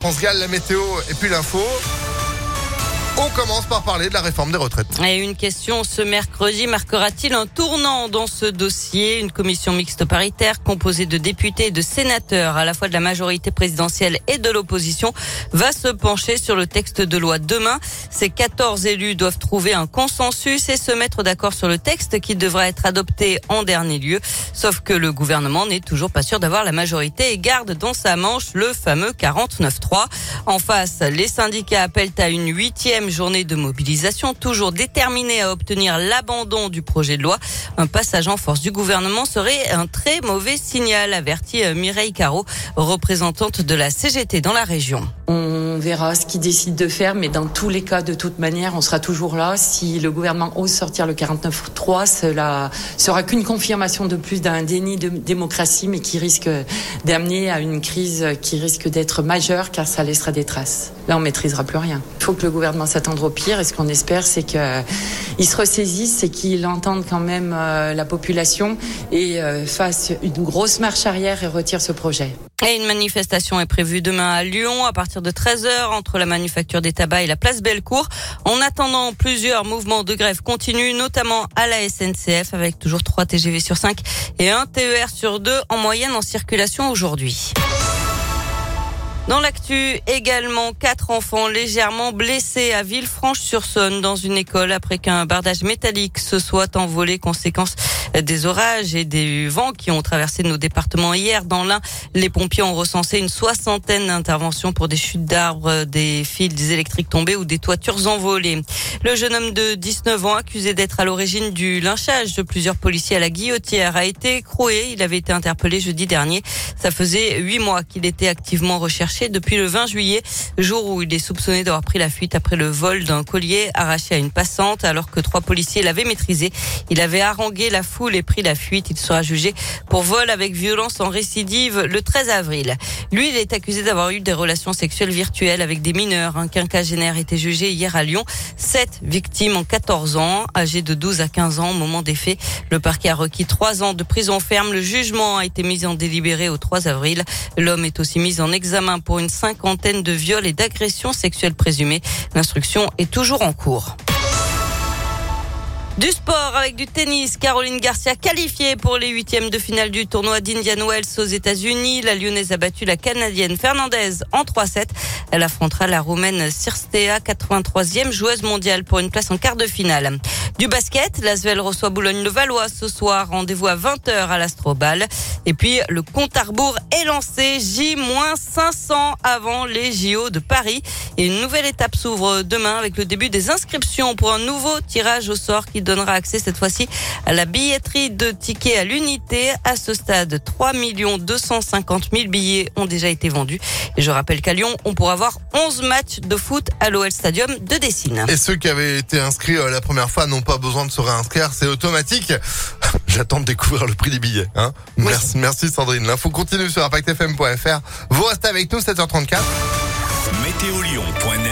France Gall, la météo et puis l'info. On commence par parler de la réforme des retraites. Et une question ce mercredi marquera-t-il un tournant dans ce dossier? Une commission mixte paritaire composée de députés et de sénateurs, à la fois de la majorité présidentielle et de l'opposition, va se pencher sur le texte de loi demain. Ces 14 élus doivent trouver un consensus et se mettre d'accord sur le texte qui devra être adopté en dernier lieu. Sauf que le gouvernement n'est toujours pas sûr d'avoir la majorité et garde dans sa manche le fameux 49-3. En face, les syndicats appellent à une huitième journée de mobilisation, toujours déterminée à obtenir l'abandon du projet de loi. Un passage en force du gouvernement serait un très mauvais signal, avertit euh, Mireille Caro, représentante de la CGT dans la région. On verra ce qu'il décide de faire, mais dans tous les cas, de toute manière, on sera toujours là. Si le gouvernement ose sortir le 49.3, cela sera qu'une confirmation de plus d'un déni de démocratie, mais qui risque d'amener à une crise qui risque d'être majeure, car ça laissera des traces. Là, on maîtrisera plus rien. Il faut que le gouvernement s'attendre au pire, et ce qu'on espère, c'est qu'il se ressaisisse, et qu'il entende quand même euh, la population et euh, fasse une grosse marche arrière et retire ce projet. Et une manifestation est prévue demain à Lyon à partir de 13h entre la manufacture des tabacs et la place Bellecour. En attendant, plusieurs mouvements de grève continuent, notamment à la SNCF avec toujours 3 TGV sur 5 et un TER sur 2 en moyenne en circulation aujourd'hui. Dans l'actu, également quatre enfants légèrement blessés à Villefranche-sur-Saône dans une école après qu'un bardage métallique se soit envolé conséquence des orages et des vents qui ont traversé nos départements hier. Dans l'un, les pompiers ont recensé une soixantaine d'interventions pour des chutes d'arbres, des fils électriques tombés ou des toitures envolées. Le jeune homme de 19 ans, accusé d'être à l'origine du lynchage de plusieurs policiers à la guillotière, a été écroué. Il avait été interpellé jeudi dernier. Ça faisait huit mois qu'il était activement recherché depuis le 20 juillet, jour où il est soupçonné d'avoir pris la fuite après le vol d'un collier arraché à une passante alors que trois policiers l'avaient maîtrisé. Il avait harangué la foule et pris la fuite. Il sera jugé pour vol avec violence en récidive le 13 avril. Lui, il est accusé d'avoir eu des relations sexuelles virtuelles avec des mineurs. Un quinquagénaire était jugé hier à Lyon. Sept victimes en 14 ans, âgées de 12 à 15 ans au moment des faits. Le parquet a requis trois ans de prison ferme. Le jugement a été mis en délibéré au 3 avril. L'homme est aussi mis en examen pour une cinquantaine de viols et d'agressions sexuelles présumées. L'instruction est toujours en cours. Du sport avec du tennis. Caroline Garcia qualifiée pour les huitièmes de finale du tournoi d'Indian Wells aux États-Unis. La Lyonnaise a battu la Canadienne Fernandez en 3-7. Elle affrontera la Roumaine Sirstea, 83e joueuse mondiale pour une place en quart de finale. Du basket, l'Asvel reçoit Boulogne-le-Valois ce soir. Rendez-vous à 20h à l'Astrobal. Et puis, le compte à rebours est lancé. J-500 avant les JO de Paris. Et une nouvelle étape s'ouvre demain avec le début des inscriptions pour un nouveau tirage au sort qui donnera accès cette fois-ci à la billetterie de tickets à l'unité. À ce stade, 3 250 000 billets ont déjà été vendus. Et je rappelle qu'à Lyon, on pourra avoir 11 matchs de foot à l'OL Stadium de Dessine. Et ceux qui avaient été inscrits euh, la première fois n'ont pas besoin de se réinscrire, c'est automatique. J'attends de découvrir le prix des billets. Hein merci, merci Sandrine. L'info continue sur impactfm.fr. Vous restez avec nous 7h34. Météolion.net